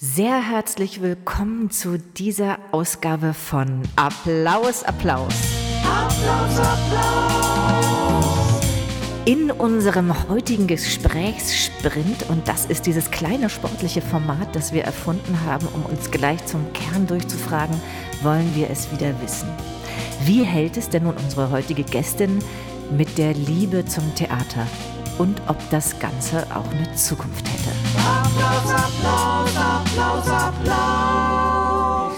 Sehr herzlich willkommen zu dieser Ausgabe von Applaus, Applaus. Applaus, Applaus. In unserem heutigen Gesprächssprint, und das ist dieses kleine sportliche Format, das wir erfunden haben, um uns gleich zum Kern durchzufragen, wollen wir es wieder wissen. Wie hält es denn nun unsere heutige Gästin mit der Liebe zum Theater? Und ob das Ganze auch eine Zukunft hätte? Applaus, Applaus, Applaus, Applaus.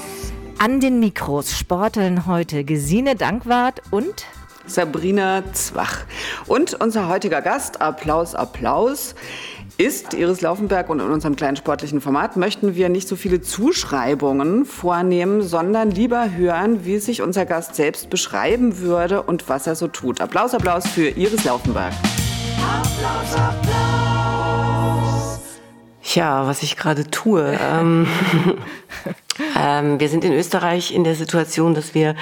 An den Mikros sporteln heute Gesine Dankwart und Sabrina Zwach. Und unser heutiger Gast, Applaus, Applaus, ist Iris Laufenberg und in unserem kleinen sportlichen Format möchten wir nicht so viele Zuschreibungen vornehmen, sondern lieber hören, wie sich unser Gast selbst beschreiben würde und was er so tut. Applaus, Applaus für Iris Laufenberg. Applaus, Applaus. Ja, was ich gerade tue. ähm, ähm, wir sind in Österreich in der Situation, dass wir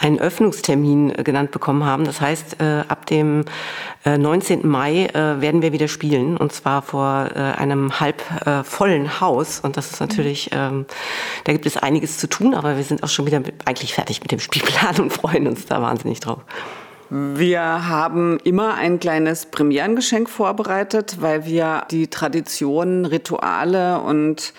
einen Öffnungstermin äh, genannt bekommen haben. Das heißt, äh, ab dem äh, 19. Mai äh, werden wir wieder spielen und zwar vor äh, einem halb äh, vollen Haus. Und das ist natürlich, ähm, da gibt es einiges zu tun, aber wir sind auch schon wieder eigentlich fertig mit dem Spielplan und freuen uns da wahnsinnig drauf. Wir haben immer ein kleines Premierengeschenk vorbereitet, weil wir die Traditionen, Rituale und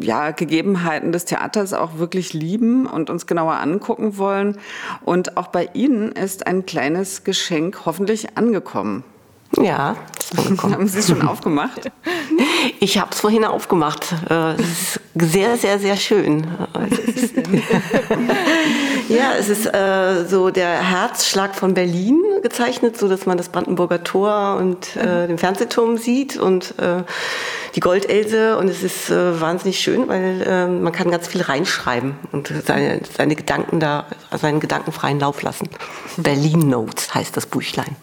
ja, Gegebenheiten des Theaters auch wirklich lieben und uns genauer angucken wollen. Und auch bei Ihnen ist ein kleines Geschenk hoffentlich angekommen. Ja, haben Sie es schon aufgemacht? Ich habe es vorhin aufgemacht. Äh, es ist sehr, sehr, sehr schön. ja, es ist äh, so der Herzschlag von Berlin gezeichnet, so dass man das Brandenburger Tor und äh, den Fernsehturm sieht und äh, die Goldelse. Und es ist äh, wahnsinnig schön, weil äh, man kann ganz viel reinschreiben und seine, seine Gedanken da, seinen Gedanken freien Lauf lassen. Berlin Notes heißt das Buchlein.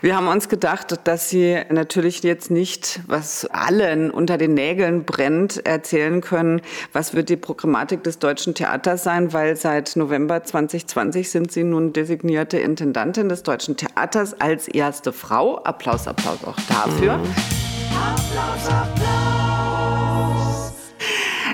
Wir haben uns gedacht, dass Sie natürlich jetzt nicht, was allen unter den Nägeln brennt, erzählen können, was wird die Programmatik des deutschen Theaters sein, weil seit November 2020 sind Sie nun designierte Intendantin des deutschen Theaters als erste Frau. Applaus, Applaus auch dafür. Applaus, Applaus.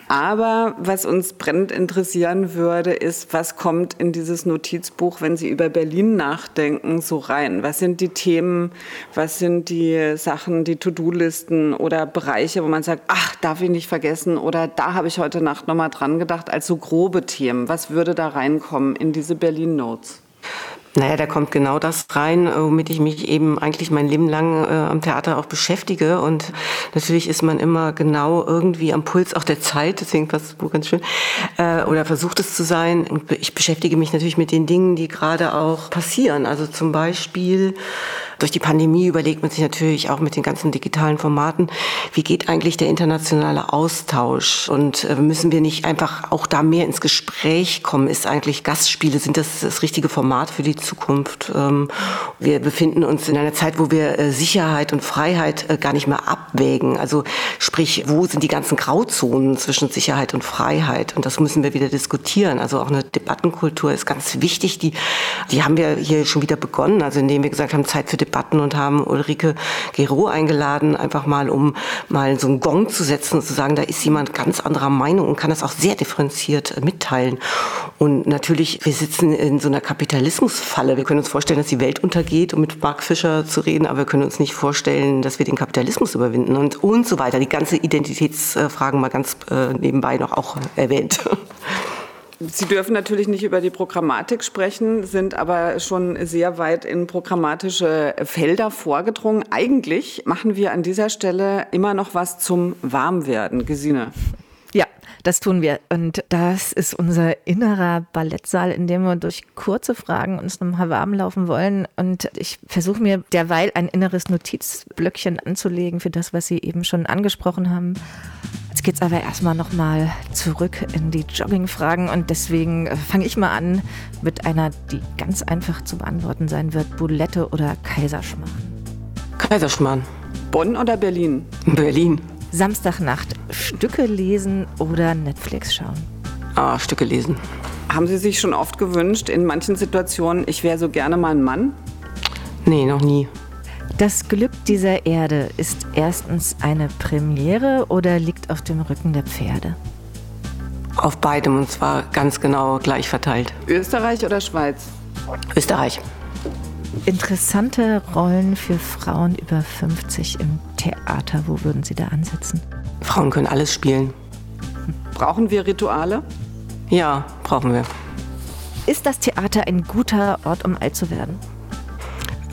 Aber was uns brennend interessieren würde, ist, was kommt in dieses Notizbuch, wenn Sie über Berlin nachdenken, so rein? Was sind die Themen, was sind die Sachen, die To-Do-Listen oder Bereiche, wo man sagt, ach, darf ich nicht vergessen oder da habe ich heute Nacht nochmal dran gedacht, als so grobe Themen. Was würde da reinkommen in diese Berlin-Notes? Naja, da kommt genau das rein, womit ich mich eben eigentlich mein Leben lang äh, am Theater auch beschäftige. Und natürlich ist man immer genau irgendwie am Puls auch der Zeit, deswegen passt das Buch ganz schön, äh, oder versucht es zu sein. Und ich beschäftige mich natürlich mit den Dingen, die gerade auch passieren. Also zum Beispiel durch die Pandemie überlegt man sich natürlich auch mit den ganzen digitalen Formaten, wie geht eigentlich der internationale Austausch und äh, müssen wir nicht einfach auch da mehr ins Gespräch kommen? Ist eigentlich Gastspiele, sind das das richtige Format für die Zukunft? Ähm, wir befinden uns in einer Zeit, wo wir äh, Sicherheit und Freiheit äh, gar nicht mehr abwägen. Also sprich, wo sind die ganzen Grauzonen zwischen Sicherheit und Freiheit? Und das müssen wir wieder diskutieren. Also auch eine Debattenkultur ist ganz wichtig. Die, die haben wir hier schon wieder begonnen, also indem wir gesagt haben, Zeit für Debatten und haben Ulrike Gero eingeladen, einfach mal, um mal so einen Gong zu setzen und zu sagen, da ist jemand ganz anderer Meinung und kann das auch sehr differenziert mitteilen. Und natürlich, wir sitzen in so einer Kapitalismusfalle. Wir können uns vorstellen, dass die Welt untergeht, um mit Mark Fischer zu reden, aber wir können uns nicht vorstellen, dass wir den Kapitalismus überwinden und, und so weiter. Die ganze Identitätsfragen mal ganz äh, nebenbei noch auch erwähnt. Sie dürfen natürlich nicht über die Programmatik sprechen, sind aber schon sehr weit in programmatische Felder vorgedrungen. Eigentlich machen wir an dieser Stelle immer noch was zum Warmwerden. Gesine. Das tun wir. Und das ist unser innerer Ballettsaal, in dem wir durch kurze Fragen uns nochmal warm laufen wollen. Und ich versuche mir derweil ein inneres Notizblöckchen anzulegen für das, was Sie eben schon angesprochen haben. Jetzt geht es aber erstmal nochmal zurück in die Jogging-Fragen und deswegen äh, fange ich mal an mit einer, die ganz einfach zu beantworten sein wird. Boulette oder Kaiserschmarrn? Kaiserschmarrn. Bonn oder Berlin? Berlin. Samstagnacht Stücke lesen oder Netflix schauen? Ah, Stücke lesen. Haben Sie sich schon oft gewünscht, in manchen Situationen, ich wäre so gerne mal ein Mann? Nee, noch nie. Das Glück dieser Erde ist erstens eine Premiere oder liegt auf dem Rücken der Pferde? Auf beidem und zwar ganz genau gleich verteilt. Österreich oder Schweiz? Österreich. Interessante Rollen für Frauen über 50 im Theater. Wo würden Sie da ansetzen? Frauen können alles spielen. Brauchen wir Rituale? Ja, brauchen wir. Ist das Theater ein guter Ort, um alt zu werden?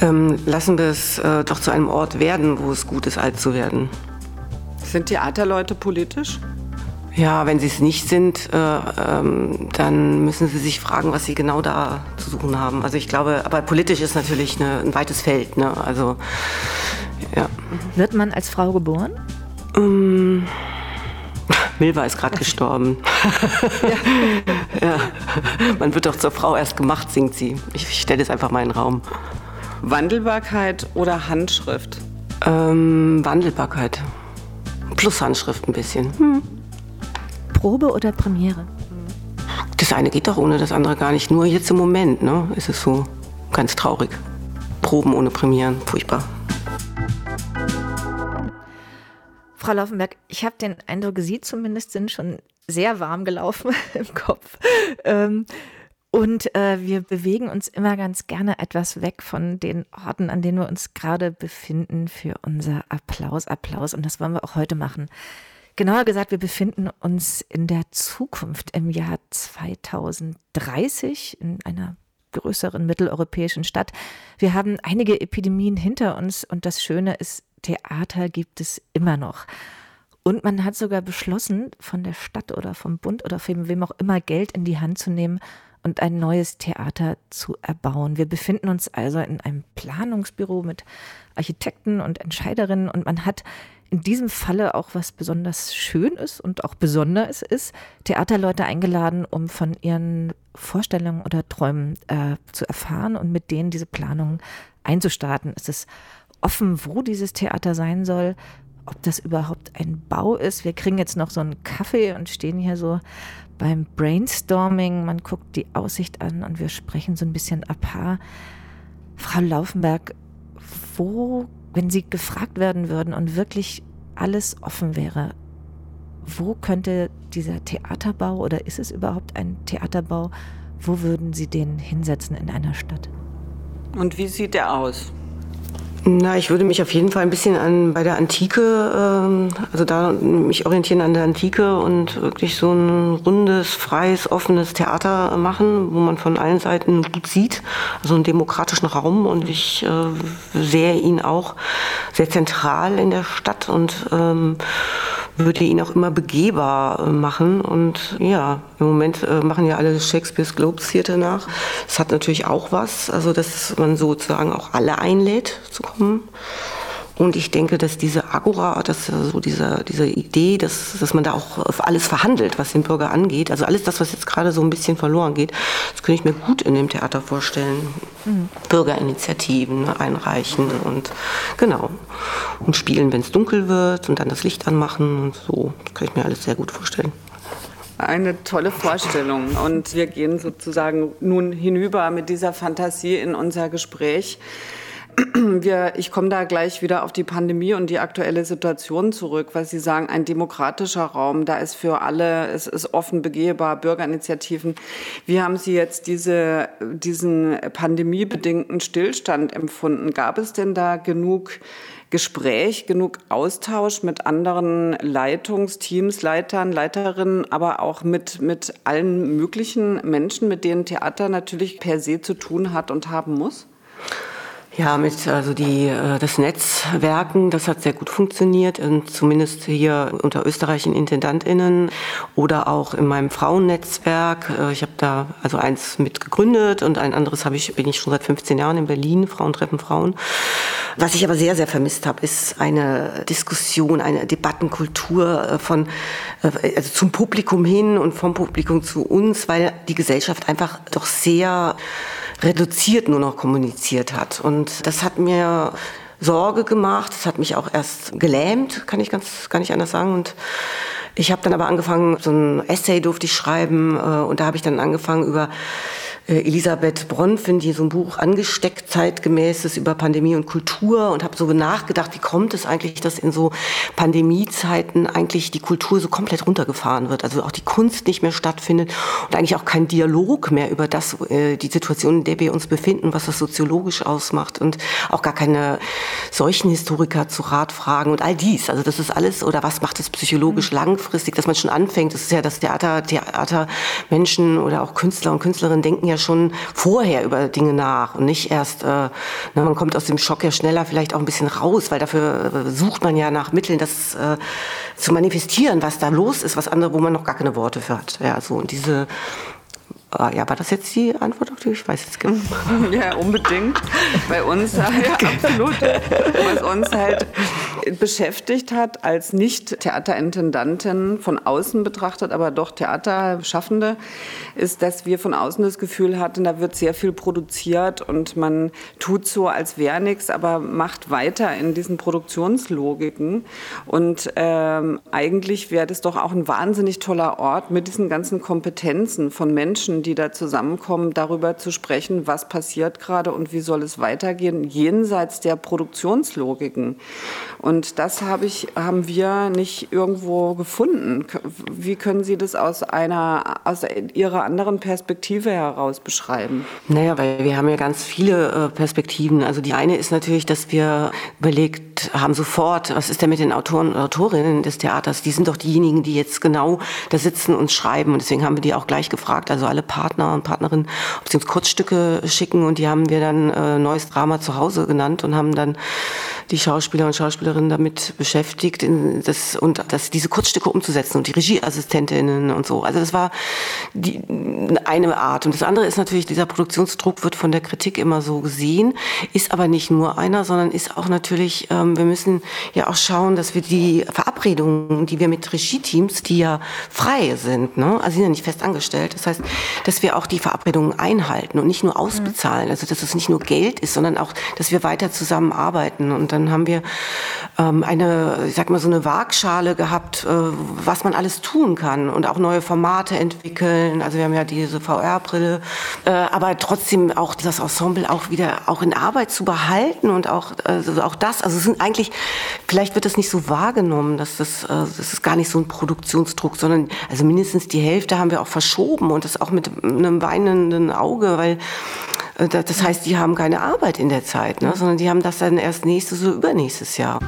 Ähm, lassen wir es äh, doch zu einem Ort werden, wo es gut ist, alt zu werden. Sind Theaterleute politisch? Ja, wenn sie es nicht sind, äh, ähm, dann müssen sie sich fragen, was sie genau da zu suchen haben. Also ich glaube, aber politisch ist natürlich eine, ein weites Feld. Ne? Also, ja. Wird man als Frau geboren? Ähm, Milva ist gerade gestorben. ja. ja. Man wird doch zur Frau erst gemacht, singt sie. Ich, ich stelle es einfach mal in den Raum. Wandelbarkeit oder Handschrift? Ähm, Wandelbarkeit. Plus Handschrift ein bisschen. Hm. Probe oder Premiere? Das eine geht doch ohne das andere gar nicht. Nur jetzt im Moment ne, ist es so ganz traurig. Proben ohne Premieren, furchtbar. Frau Laufenberg, ich habe den Eindruck, Sie zumindest sind schon sehr warm gelaufen im Kopf. Ähm, und äh, wir bewegen uns immer ganz gerne etwas weg von den Orten, an denen wir uns gerade befinden, für unser Applaus, Applaus. Und das wollen wir auch heute machen. Genauer gesagt, wir befinden uns in der Zukunft im Jahr 2030 in einer größeren mitteleuropäischen Stadt. Wir haben einige Epidemien hinter uns und das Schöne ist, Theater gibt es immer noch. Und man hat sogar beschlossen, von der Stadt oder vom Bund oder von wem auch immer Geld in die Hand zu nehmen und ein neues Theater zu erbauen. Wir befinden uns also in einem Planungsbüro mit Architekten und Entscheiderinnen und man hat in diesem Falle auch was besonders schön ist und auch besonders ist, Theaterleute eingeladen, um von ihren Vorstellungen oder Träumen äh, zu erfahren und mit denen diese Planung einzustarten. Es ist offen, wo dieses Theater sein soll, ob das überhaupt ein Bau ist. Wir kriegen jetzt noch so einen Kaffee und stehen hier so beim Brainstorming. Man guckt die Aussicht an und wir sprechen so ein bisschen apart. Frau Laufenberg, wo wenn Sie gefragt werden würden und wirklich alles offen wäre, wo könnte dieser Theaterbau oder ist es überhaupt ein Theaterbau, wo würden Sie den hinsetzen in einer Stadt? Und wie sieht der aus? Na, ich würde mich auf jeden Fall ein bisschen an bei der Antike, ähm, also da mich orientieren an der Antike und wirklich so ein rundes, freies, offenes Theater machen, wo man von allen Seiten gut sieht, also einen demokratischen Raum. Und ich äh, sehe ihn auch sehr zentral in der Stadt und ähm, würde ihn auch immer begehbar äh, machen. Und ja, im Moment äh, machen ja alle Shakespeare's Globe Theater nach. Das hat natürlich auch was, also dass man sozusagen auch alle einlädt zu kommen. Und ich denke, dass diese Agora, dass so diese, diese Idee, dass, dass man da auch auf alles verhandelt, was den Bürger angeht, also alles das, was jetzt gerade so ein bisschen verloren geht, das könnte ich mir gut in dem Theater vorstellen. Mhm. Bürgerinitiativen einreichen und genau. Und spielen, wenn es dunkel wird und dann das Licht anmachen und so. Das kann ich mir alles sehr gut vorstellen. Eine tolle Vorstellung. Und wir gehen sozusagen nun hinüber mit dieser Fantasie in unser Gespräch. Wir, ich komme da gleich wieder auf die Pandemie und die aktuelle Situation zurück, weil Sie sagen, ein demokratischer Raum, da ist für alle, es ist offen begehbar, Bürgerinitiativen. Wie haben Sie jetzt diese, diesen pandemiebedingten Stillstand empfunden? Gab es denn da genug Gespräch, genug Austausch mit anderen Leitungsteams, Leitern, Leiterinnen, aber auch mit, mit allen möglichen Menschen, mit denen Theater natürlich per se zu tun hat und haben muss? Ja, mit also die äh, das Netzwerken, das hat sehr gut funktioniert, zumindest hier unter österreichischen Intendantinnen oder auch in meinem Frauennetzwerk. Äh, ich habe da also eins mit gegründet und ein anderes habe ich bin ich schon seit 15 Jahren in Berlin, Frauen treffen Frauen. Was ich aber sehr sehr vermisst habe, ist eine Diskussion, eine Debattenkultur äh, von also zum Publikum hin und vom Publikum zu uns, weil die Gesellschaft einfach doch sehr reduziert nur noch kommuniziert hat. Und das hat mir Sorge gemacht, das hat mich auch erst gelähmt, kann ich ganz gar nicht anders sagen. Und ich habe dann aber angefangen, so ein Essay durfte ich schreiben äh, und da habe ich dann angefangen über Elisabeth Bronfin, die so ein Buch angesteckt, zeitgemäßes über Pandemie und Kultur und habe so nachgedacht, wie kommt es eigentlich, dass in so Pandemiezeiten eigentlich die Kultur so komplett runtergefahren wird, also auch die Kunst nicht mehr stattfindet und eigentlich auch kein Dialog mehr über das, äh, die Situation, in der wir uns befinden, was das soziologisch ausmacht und auch gar keine solchen Historiker zu Rat fragen und all dies. Also das ist alles, oder was macht es psychologisch mhm. langfristig, dass man schon anfängt, das ist ja das Theater, Theatermenschen oder auch Künstler und Künstlerinnen denken ja schon vorher über Dinge nach und nicht erst, äh, ne, man kommt aus dem Schock ja schneller vielleicht auch ein bisschen raus, weil dafür äh, sucht man ja nach Mitteln, das äh, zu manifestieren, was da los ist, was andere, wo man noch gar keine Worte für hat. Ja, so und diese Ah, ja, war das jetzt die Antwort auf die? Ich weiß es gar nicht. Ja, unbedingt. Bei uns, ja, absolut. Was uns halt beschäftigt hat als Nicht-Theaterintendantin von außen betrachtet, aber doch Theaterschaffende, ist, dass wir von außen das Gefühl hatten, da wird sehr viel produziert und man tut so, als wäre nichts, aber macht weiter in diesen Produktionslogiken. Und ähm, eigentlich wäre das doch auch ein wahnsinnig toller Ort mit diesen ganzen Kompetenzen von Menschen, die da zusammenkommen, darüber zu sprechen, was passiert gerade und wie soll es weitergehen, jenseits der Produktionslogiken. Und das habe ich, haben wir nicht irgendwo gefunden. Wie können Sie das aus einer, aus Ihrer anderen Perspektive heraus beschreiben? Naja, weil wir haben ja ganz viele äh, Perspektiven. Also die eine ist natürlich, dass wir überlegt haben sofort, was ist denn mit den Autoren und Autorinnen des Theaters? Die sind doch diejenigen, die jetzt genau da sitzen und schreiben. Und deswegen haben wir die auch gleich gefragt, also alle Partner und Partnerinnen, ob sie uns Kurzstücke schicken und die haben wir dann äh, Neues Drama zu Hause genannt und haben dann die Schauspieler und Schauspielerinnen damit beschäftigt, das, und das, diese Kurzstücke umzusetzen und die Regieassistentinnen und so. Also das war die, eine Art. Und das andere ist natürlich, dieser Produktionsdruck wird von der Kritik immer so gesehen, ist aber nicht nur einer, sondern ist auch natürlich, ähm, wir müssen ja auch schauen, dass wir die Verabredungen, die wir mit Regie-Teams, die ja frei sind, ne? also sind ja nicht fest angestellt, das heißt, dass wir auch die Verabredungen einhalten und nicht nur ausbezahlen, also dass es nicht nur Geld ist, sondern auch, dass wir weiter zusammenarbeiten und dann dann haben wir ähm, eine, ich sag mal, so eine Waagschale gehabt, äh, was man alles tun kann und auch neue Formate entwickeln. Also wir haben ja diese VR-Brille, äh, aber trotzdem auch das Ensemble auch wieder auch in Arbeit zu behalten und auch, also auch das. Also es sind eigentlich, vielleicht wird das nicht so wahrgenommen, dass das, äh, das ist gar nicht so ein Produktionsdruck, sondern also mindestens die Hälfte haben wir auch verschoben und das auch mit einem weinenden Auge, weil äh, das heißt, die haben keine Arbeit in der Zeit, ne? sondern die haben das dann erst nächstes oder übernächstes Jahr.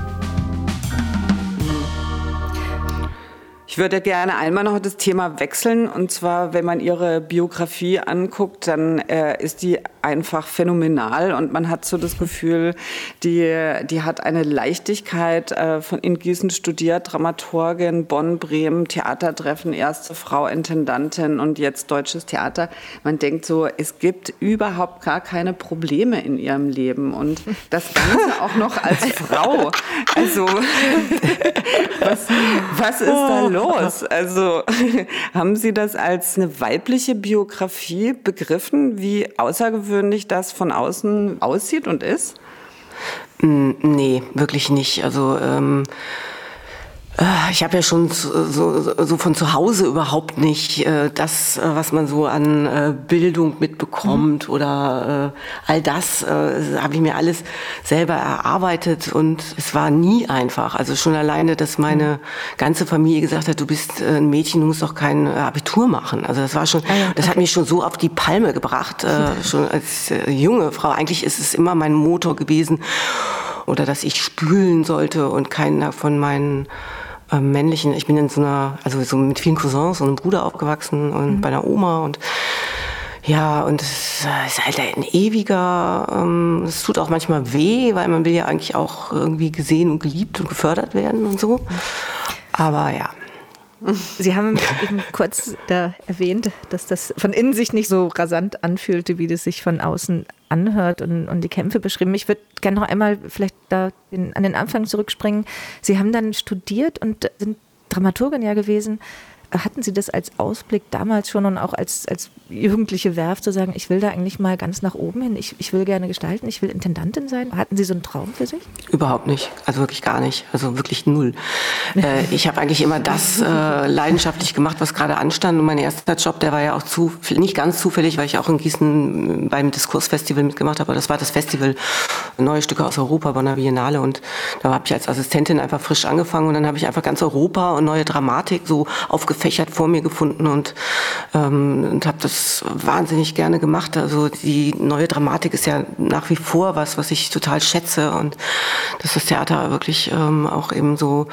Ich würde gerne einmal noch das Thema wechseln. Und zwar, wenn man Ihre Biografie anguckt, dann äh, ist die einfach phänomenal. Und man hat so das Gefühl, die, die hat eine Leichtigkeit äh, von in Gießen studiert, Dramaturgin, Bonn, Bremen, Theatertreffen, erste Frau Intendantin und jetzt deutsches Theater. Man denkt so, es gibt überhaupt gar keine Probleme in ihrem Leben. Und das Ganze auch noch als Frau. Also, was, was ist da los? Los? Also haben Sie das als eine weibliche Biografie begriffen, wie außergewöhnlich das von außen aussieht und ist? Nee, wirklich nicht. Also ähm äh, ich habe ja schon so, so, von zu Hause überhaupt nicht äh, das, äh, was man so an äh, Bildung mitbekommt mhm. oder äh, all das äh, habe ich mir alles selber erarbeitet und es war nie einfach. Also schon alleine, dass meine mhm. ganze Familie gesagt hat, du bist ein Mädchen, du musst doch kein Abitur machen. Also das war schon, ah ja, okay. das hat mich schon so auf die Palme gebracht, schon als junge Frau. Eigentlich ist es immer mein Motor gewesen oder dass ich spülen sollte und keiner von meinen äh, männlichen, ich bin in so einer, also so mit vielen Cousins und einem Bruder aufgewachsen und mhm. bei einer Oma und ja, und es ist halt ein ewiger, ähm, es tut auch manchmal weh, weil man will ja eigentlich auch irgendwie gesehen und geliebt und gefördert werden und so. Aber ja. Sie haben eben kurz da erwähnt, dass das von innen sich nicht so rasant anfühlte, wie das sich von außen anhört und, und die Kämpfe beschrieben. Ich würde gerne noch einmal vielleicht da den, an den Anfang zurückspringen. Sie haben dann studiert und sind Dramaturgin ja gewesen. Hatten Sie das als Ausblick damals schon und auch als, als jugendliche Werf zu sagen, ich will da eigentlich mal ganz nach oben hin, ich, ich will gerne gestalten, ich will Intendantin sein? Hatten Sie so einen Traum für sich? Überhaupt nicht, also wirklich gar nicht, also wirklich null. äh, ich habe eigentlich immer das äh, leidenschaftlich gemacht, was gerade anstand und mein erster Job, der war ja auch zu, nicht ganz zufällig, weil ich auch in Gießen beim Diskursfestival mitgemacht habe, aber das war das Festival Neue Stücke aus Europa, Bonner Biennale und da habe ich als Assistentin einfach frisch angefangen und dann habe ich einfach ganz Europa und neue Dramatik so aufgefächert vor mir gefunden und, ähm, und habe das wahnsinnig gerne gemacht. Also die neue Dramatik ist ja nach wie vor was, was ich total schätze und dass das Theater wirklich ähm, auch eben so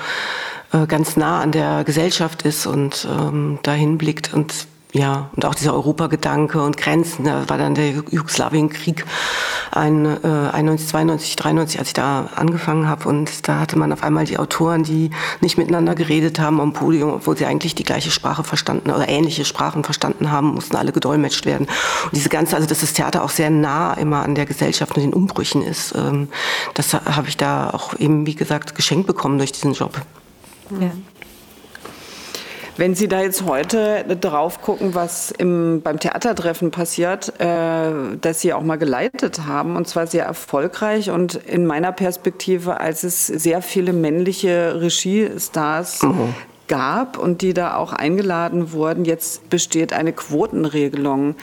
äh, ganz nah an der Gesellschaft ist und ähm, dahin blickt und ja, und auch dieser Europagedanke und Grenzen, da war dann der Jugoslawienkrieg ein, äh, 91, 92, 93, als ich da angefangen habe. Und da hatte man auf einmal die Autoren, die nicht miteinander geredet haben am Podium, obwohl sie eigentlich die gleiche Sprache verstanden oder ähnliche Sprachen verstanden haben, mussten alle gedolmetscht werden. Und diese ganze, also dass das Theater auch sehr nah immer an der Gesellschaft und den Umbrüchen ist, ähm, das habe ich da auch eben, wie gesagt, geschenkt bekommen durch diesen Job. Ja. Wenn Sie da jetzt heute drauf gucken, was im, beim Theatertreffen passiert, äh, das Sie auch mal geleitet haben, und zwar sehr erfolgreich und in meiner Perspektive, als es sehr viele männliche Regiestars mhm gab und die da auch eingeladen wurden. Jetzt besteht eine Quotenregelung.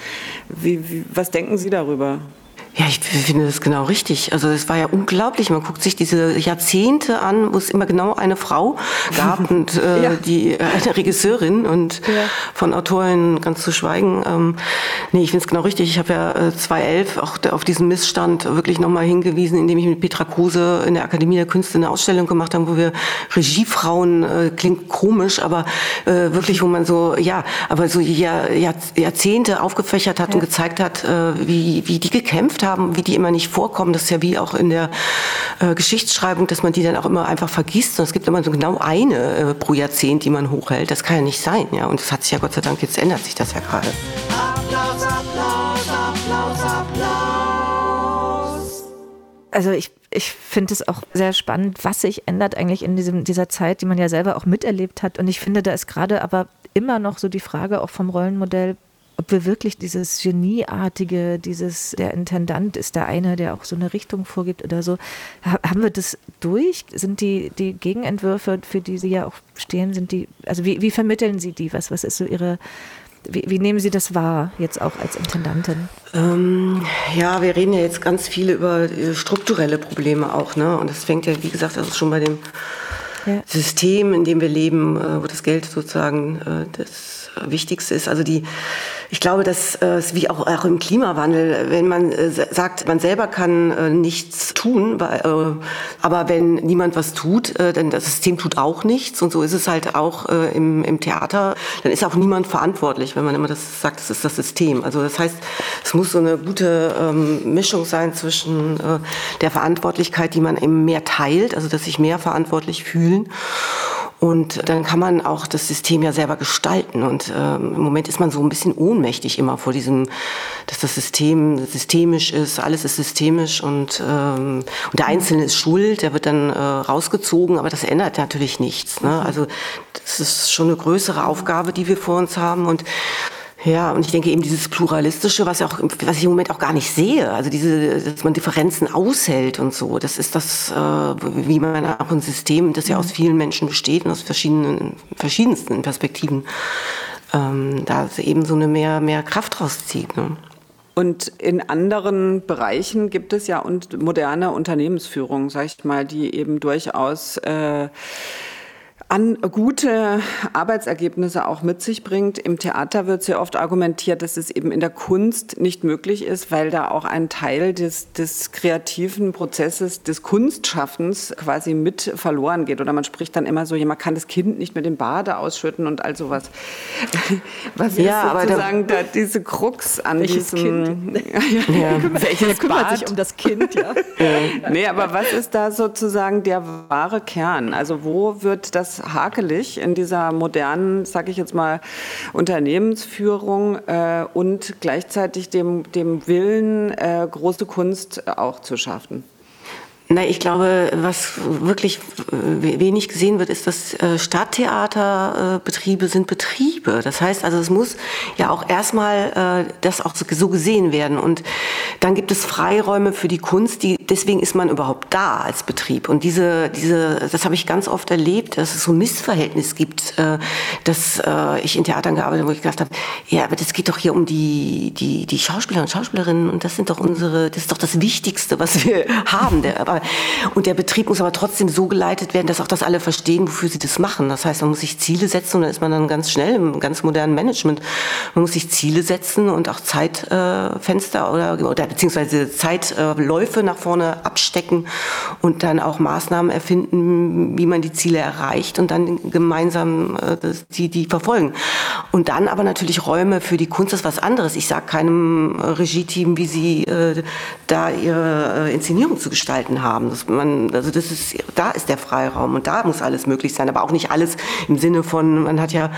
Wie, wie, was denken Sie darüber? Ja, ich finde das genau richtig. Also es war ja unglaublich. Man guckt sich diese Jahrzehnte an, wo es immer genau eine Frau gab und äh, ja. die äh, eine Regisseurin und ja. von Autorin ganz zu schweigen. Ähm, nee, ich finde es genau richtig. Ich habe ja äh, 2011 auch auf diesen Missstand wirklich nochmal hingewiesen, indem ich mit Petra Kruse in der Akademie der Künste eine Ausstellung gemacht habe, wo wir Regiefrauen äh, klingt komisch, aber äh, wirklich, wo man so ja, aber so Jahr, Jahr, Jahrzehnte aufgefächert hat ja. und gezeigt hat, äh, wie wie die gekämpft haben haben, wie die immer nicht vorkommen. Das ist ja wie auch in der äh, Geschichtsschreibung, dass man die dann auch immer einfach vergisst. Und es gibt immer so genau eine äh, pro Jahrzehnt, die man hochhält. Das kann ja nicht sein. Ja? Und das hat sich ja Gott sei Dank, jetzt ändert sich das ja gerade. Applaus, Applaus, Applaus, Applaus. Also ich ich finde es auch sehr spannend, was sich ändert eigentlich in diesem, dieser Zeit, die man ja selber auch miterlebt hat. Und ich finde, da ist gerade aber immer noch so die Frage auch vom Rollenmodell, ob wir wirklich dieses Genieartige, dieses, der Intendant ist der eine, der auch so eine Richtung vorgibt oder so, haben wir das durch? Sind die, die Gegenentwürfe, für die Sie ja auch stehen, sind die, also wie, wie vermitteln Sie die? Was, was ist so Ihre, wie, wie nehmen Sie das wahr, jetzt auch als Intendantin? Ähm, ja, wir reden ja jetzt ganz viel über strukturelle Probleme auch, ne? Und das fängt ja, wie gesagt, das ist schon bei dem ja. System, in dem wir leben, äh, wo das Geld sozusagen äh, das Wichtigste ist. Also die ich glaube, dass äh, es wie auch, auch im Klimawandel, wenn man äh, sagt, man selber kann äh, nichts tun, äh, aber wenn niemand was tut, äh, dann das System tut auch nichts. Und so ist es halt auch äh, im, im Theater. Dann ist auch niemand verantwortlich, wenn man immer das sagt, es ist das System. Also das heißt, es muss so eine gute ähm, Mischung sein zwischen äh, der Verantwortlichkeit, die man eben mehr teilt, also dass sich mehr verantwortlich fühlen und dann kann man auch das System ja selber gestalten. Und ähm, im Moment ist man so ein bisschen ohnmächtig immer vor diesem, dass das System systemisch ist, alles ist systemisch und, ähm, und der Einzelne ist schuld, der wird dann äh, rausgezogen, aber das ändert natürlich nichts. Ne? Also das ist schon eine größere Aufgabe, die wir vor uns haben. Und ja, und ich denke eben dieses Pluralistische, was, auch, was ich im Moment auch gar nicht sehe, also diese, dass man Differenzen aushält und so, das ist das, äh, wie man auch ein System, das ja aus vielen Menschen besteht und aus verschiedenen, verschiedensten Perspektiven, ähm, da eben so eine mehr, mehr Kraft rauszieht. Ne? Und in anderen Bereichen gibt es ja und moderne Unternehmensführung, sag ich mal, die eben durchaus äh, an gute Arbeitsergebnisse auch mit sich bringt. Im Theater wird sehr oft argumentiert, dass es eben in der Kunst nicht möglich ist, weil da auch ein Teil des, des kreativen Prozesses, des Kunstschaffens quasi mit verloren geht. Oder man spricht dann immer so, ja, man kann das Kind nicht mit dem Bade ausschütten und all sowas. Was ja, ist sozusagen da, diese Krux an Welches diesem... Kind? ja. Welches kümmert Bad? sich um das Kind, ja. nee, aber was ist da sozusagen der wahre Kern? Also wo wird das hakelig in dieser modernen, sage ich jetzt mal, Unternehmensführung äh, und gleichzeitig dem, dem Willen, äh, große Kunst auch zu schaffen? Na, ich glaube, was wirklich wenig gesehen wird, ist, dass äh, Stadttheaterbetriebe sind Betriebe. Das heißt also, es muss ja auch erstmal äh, das auch so gesehen werden. Und dann gibt es Freiräume für die Kunst, die, deswegen ist man überhaupt da als Betrieb. Und diese, diese, das habe ich ganz oft erlebt, dass es so ein Missverhältnis gibt, äh, dass ich in Theatern gearbeitet habe, wo ich gedacht habe, ja, aber das geht doch hier um die, die, die Schauspieler und Schauspielerinnen und das sind doch unsere, das ist doch das Wichtigste, was wir haben. Der, aber und der Betrieb muss aber trotzdem so geleitet werden, dass auch das alle verstehen, wofür sie das machen. Das heißt, man muss sich Ziele setzen und da ist man dann ganz schnell im ganz modernen Management. Man muss sich Ziele setzen und auch Zeitfenster oder, oder beziehungsweise Zeitläufe nach vorne abstecken und dann auch Maßnahmen erfinden, wie man die Ziele erreicht und dann gemeinsam äh, die, die verfolgen. Und dann aber natürlich Räume für die Kunst ist was anderes. Ich sage keinem Regie-Team, wie sie äh, da ihre äh, Inszenierung zu gestalten haben haben. Das, man, also das ist, da ist der Freiraum und da muss alles möglich sein, aber auch nicht alles im Sinne von, man hat ja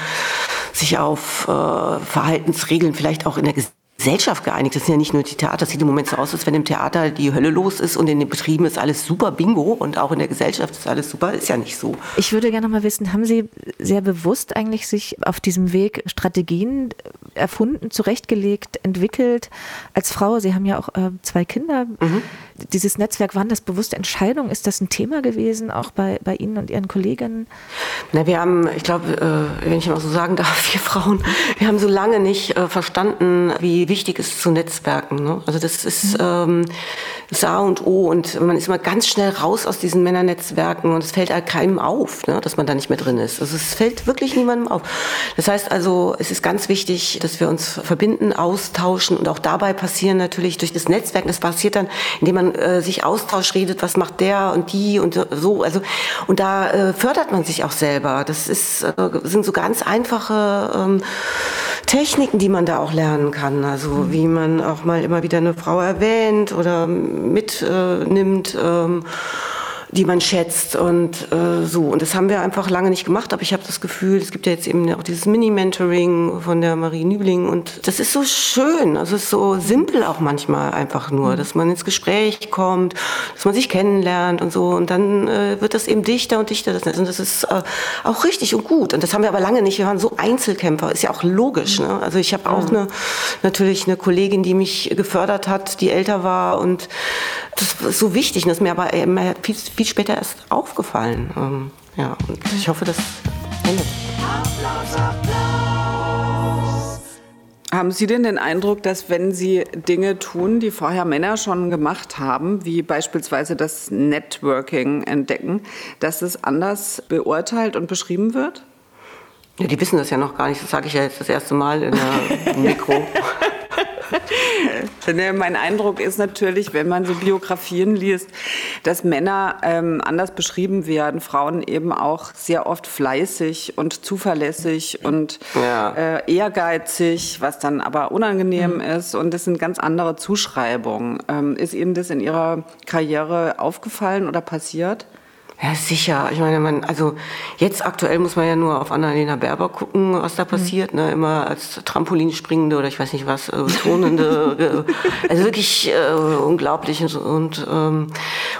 sich auf äh, Verhaltensregeln vielleicht auch in der Gesellschaft geeinigt. Das sind ja nicht nur die Theater. Das sieht im Moment so aus, als wenn im Theater die Hölle los ist und in den Betrieben ist alles super Bingo und auch in der Gesellschaft ist alles super. Ist ja nicht so. Ich würde gerne mal wissen, haben Sie sehr bewusst eigentlich sich auf diesem Weg Strategien erfunden, zurechtgelegt, entwickelt als Frau? Sie haben ja auch äh, zwei Kinder. Mhm dieses Netzwerk, waren das bewusste Entscheidungen? Ist das ein Thema gewesen, auch bei, bei Ihnen und Ihren Kolleginnen? Na, wir haben, ich glaube, äh, wenn ich mal so sagen darf, wir Frauen, wir haben so lange nicht äh, verstanden, wie wichtig es ist zu Netzwerken. Ne? Also das ist mhm. ähm, das A und O und man ist immer ganz schnell raus aus diesen Männernetzwerken und es fällt halt keinem auf, ne, dass man da nicht mehr drin ist. Also es fällt wirklich niemandem auf. Das heißt also, es ist ganz wichtig, dass wir uns verbinden, austauschen und auch dabei passieren natürlich durch das Netzwerk, das passiert dann, indem man äh, sich austauscht, redet, was macht der und die und so. Also und da äh, fördert man sich auch selber. Das ist, äh, sind so ganz einfache ähm, Techniken, die man da auch lernen kann. Also mhm. wie man auch mal immer wieder eine Frau erwähnt oder mitnimmt. Ähm, die man schätzt und äh, so. Und das haben wir einfach lange nicht gemacht, aber ich habe das Gefühl, es gibt ja jetzt eben auch dieses Mini-Mentoring von der Marie Nübling und das ist so schön, also es ist so simpel auch manchmal einfach nur, dass man ins Gespräch kommt, dass man sich kennenlernt und so und dann äh, wird das eben dichter und dichter. Das und das ist äh, auch richtig und gut. Und das haben wir aber lange nicht, wir waren so Einzelkämpfer, ist ja auch logisch, ne? also ich habe auch eine, natürlich eine Kollegin, die mich gefördert hat, die älter war und das ist so wichtig und das ist mir aber immer viel, viel später erst aufgefallen. Ähm, ja, und ich hoffe, das endet. Applaus, Applaus. Haben Sie denn den Eindruck, dass wenn Sie Dinge tun, die vorher Männer schon gemacht haben, wie beispielsweise das Networking entdecken, dass es anders beurteilt und beschrieben wird? Ja, die wissen das ja noch gar nicht. Das sage ich ja jetzt das erste Mal in der Mikro. Mein Eindruck ist natürlich, wenn man so Biografien liest, dass Männer ähm, anders beschrieben werden, Frauen eben auch sehr oft fleißig und zuverlässig und ja. äh, ehrgeizig, was dann aber unangenehm mhm. ist. Und das sind ganz andere Zuschreibungen. Ähm, ist Ihnen das in Ihrer Karriere aufgefallen oder passiert? Ja, sicher. Ich meine, man, also jetzt aktuell muss man ja nur auf Annalena Berber gucken, was da passiert. Mhm. Ne? Immer als Trampolinspringende oder ich weiß nicht was, äh, tonende. äh, also wirklich äh, unglaublich. Und, und, ähm,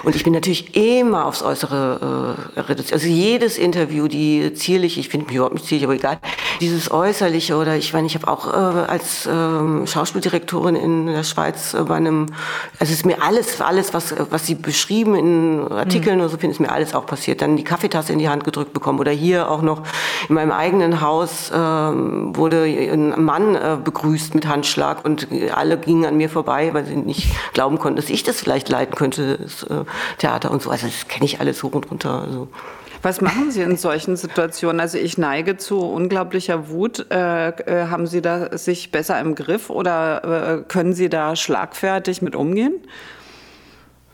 und ich bin natürlich immer aufs Äußere äh, reduziert. Also jedes Interview, die zierlich, ich finde mich überhaupt nicht zierlich, aber egal, dieses Äußerliche oder ich meine, ich habe auch äh, als äh, Schauspieldirektorin in der Schweiz äh, bei einem, also es ist mir alles, alles, was, was Sie beschrieben in Artikeln mhm. oder so, finde ich mir alles ist auch passiert. Dann die Kaffeetasse in die Hand gedrückt bekommen oder hier auch noch in meinem eigenen Haus ähm, wurde ein Mann äh, begrüßt mit Handschlag und alle gingen an mir vorbei, weil sie nicht glauben konnten, dass ich das vielleicht leiten könnte, das äh, Theater und so. Also das kenne ich alles hoch und runter. Also. Was machen Sie in solchen Situationen? Also ich neige zu unglaublicher Wut. Äh, äh, haben Sie da sich besser im Griff oder äh, können Sie da schlagfertig mit umgehen?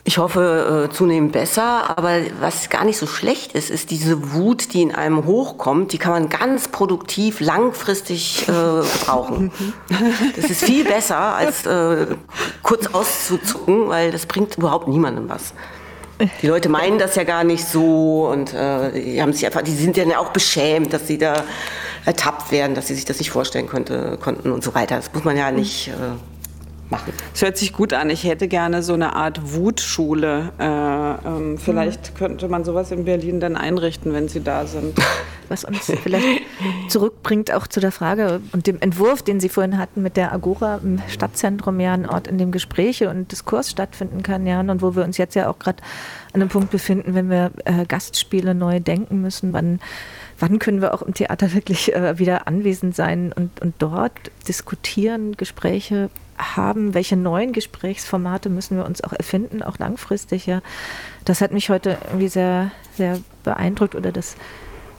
Ich hoffe äh, zunehmend besser, aber was gar nicht so schlecht ist, ist diese Wut, die in einem hochkommt, die kann man ganz produktiv langfristig äh, brauchen. Das ist viel besser, als äh, kurz auszuzucken, weil das bringt überhaupt niemandem was. Die Leute meinen das ja gar nicht so und äh, die, haben sich einfach, die sind ja auch beschämt, dass sie da ertappt werden, dass sie sich das nicht vorstellen könnte, konnten und so weiter. Das muss man ja nicht. Äh, machen. Es hört sich gut an. Ich hätte gerne so eine Art Wutschule. Äh, ähm, vielleicht mhm. könnte man sowas in Berlin dann einrichten, wenn Sie da sind. Was uns vielleicht zurückbringt auch zu der Frage und dem Entwurf, den Sie vorhin hatten mit der Agora im Stadtzentrum, ja ein Ort, in dem Gespräche und Diskurs stattfinden kann, ja, und wo wir uns jetzt ja auch gerade an einem Punkt befinden, wenn wir äh, Gastspiele neu denken müssen, wann wann können wir auch im Theater wirklich äh, wieder anwesend sein und, und dort diskutieren, Gespräche haben, welche neuen Gesprächsformate müssen wir uns auch erfinden, auch langfristig. Ja. Das hat mich heute irgendwie sehr, sehr beeindruckt oder das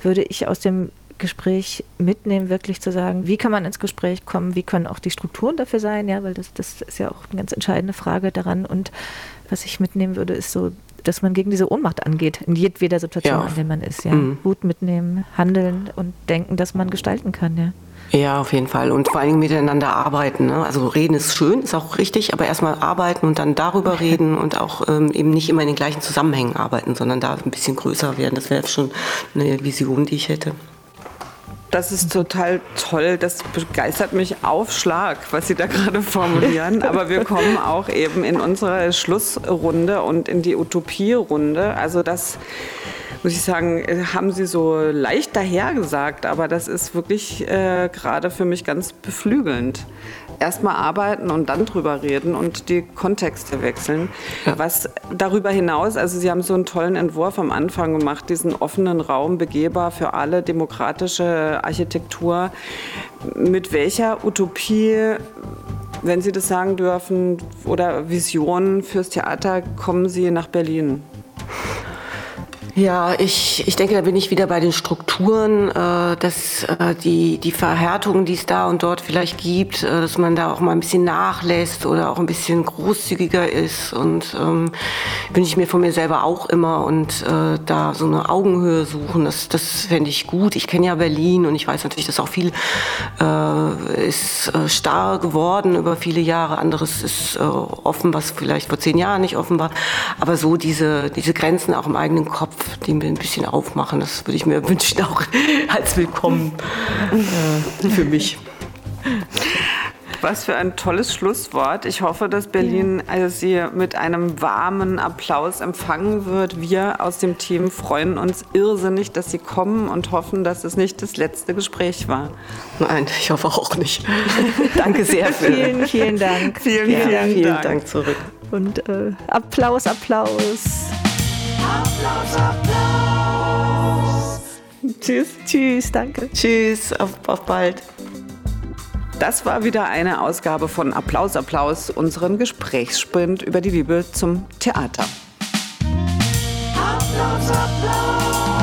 würde ich aus dem Gespräch mitnehmen, wirklich zu sagen, wie kann man ins Gespräch kommen, wie können auch die Strukturen dafür sein, ja, weil das, das ist ja auch eine ganz entscheidende Frage daran. Und was ich mitnehmen würde, ist so, dass man gegen diese Ohnmacht angeht, in jedweder Situation, ja. in der man ist. Ja. Mhm. Wut mitnehmen, handeln und denken, dass man gestalten kann, ja. Ja, auf jeden Fall. Und vor allen Dingen miteinander arbeiten. Ne? Also reden ist schön, ist auch richtig, aber erstmal arbeiten und dann darüber reden und auch ähm, eben nicht immer in den gleichen Zusammenhängen arbeiten, sondern da ein bisschen größer werden. Das wäre schon eine Vision, die ich hätte. Das ist total toll. Das begeistert mich auf Schlag, was Sie da gerade formulieren. Aber wir kommen auch eben in unsere Schlussrunde und in die Utopierunde. Also das muss ich sagen, haben Sie so leicht dahergesagt, aber das ist wirklich äh, gerade für mich ganz beflügelnd. Erstmal arbeiten und dann drüber reden und die Kontexte wechseln. Ja. Was darüber hinaus, also Sie haben so einen tollen Entwurf am Anfang gemacht, diesen offenen Raum begehbar für alle, demokratische Architektur. Mit welcher Utopie wenn Sie das sagen dürfen, oder Vision fürs Theater, kommen Sie nach Berlin? Ja, ich, ich denke, da bin ich wieder bei den Strukturen, äh, dass äh, die, die Verhärtungen, die es da und dort vielleicht gibt, äh, dass man da auch mal ein bisschen nachlässt oder auch ein bisschen großzügiger ist. Und ähm, bin ich mir von mir selber auch immer und äh, da so eine Augenhöhe suchen, das, das fände ich gut. Ich kenne ja Berlin und ich weiß natürlich, dass auch viel äh, ist äh, starr geworden über viele Jahre. Anderes ist offen, was vielleicht vor zehn Jahren nicht offen war. Aber so diese, diese Grenzen auch im eigenen Kopf, den wir ein bisschen aufmachen. Das würde ich mir wünschen, auch als Willkommen äh, für mich. Was für ein tolles Schlusswort. Ich hoffe, dass Berlin also Sie mit einem warmen Applaus empfangen wird. Wir aus dem Team freuen uns irrsinnig, dass Sie kommen und hoffen, dass es nicht das letzte Gespräch war. Nein, ich hoffe auch nicht. Danke sehr. Für vielen, vielen Dank. Vielen, ja, vielen, vielen Dank. Dank zurück. Und äh, Applaus, Applaus. Applaus, Applaus. Tschüss. Tschüss, danke. Tschüss, auf, auf bald. Das war wieder eine Ausgabe von Applaus, Applaus, unseren Gesprächssprint über die Liebe zum Theater. Applaus, Applaus.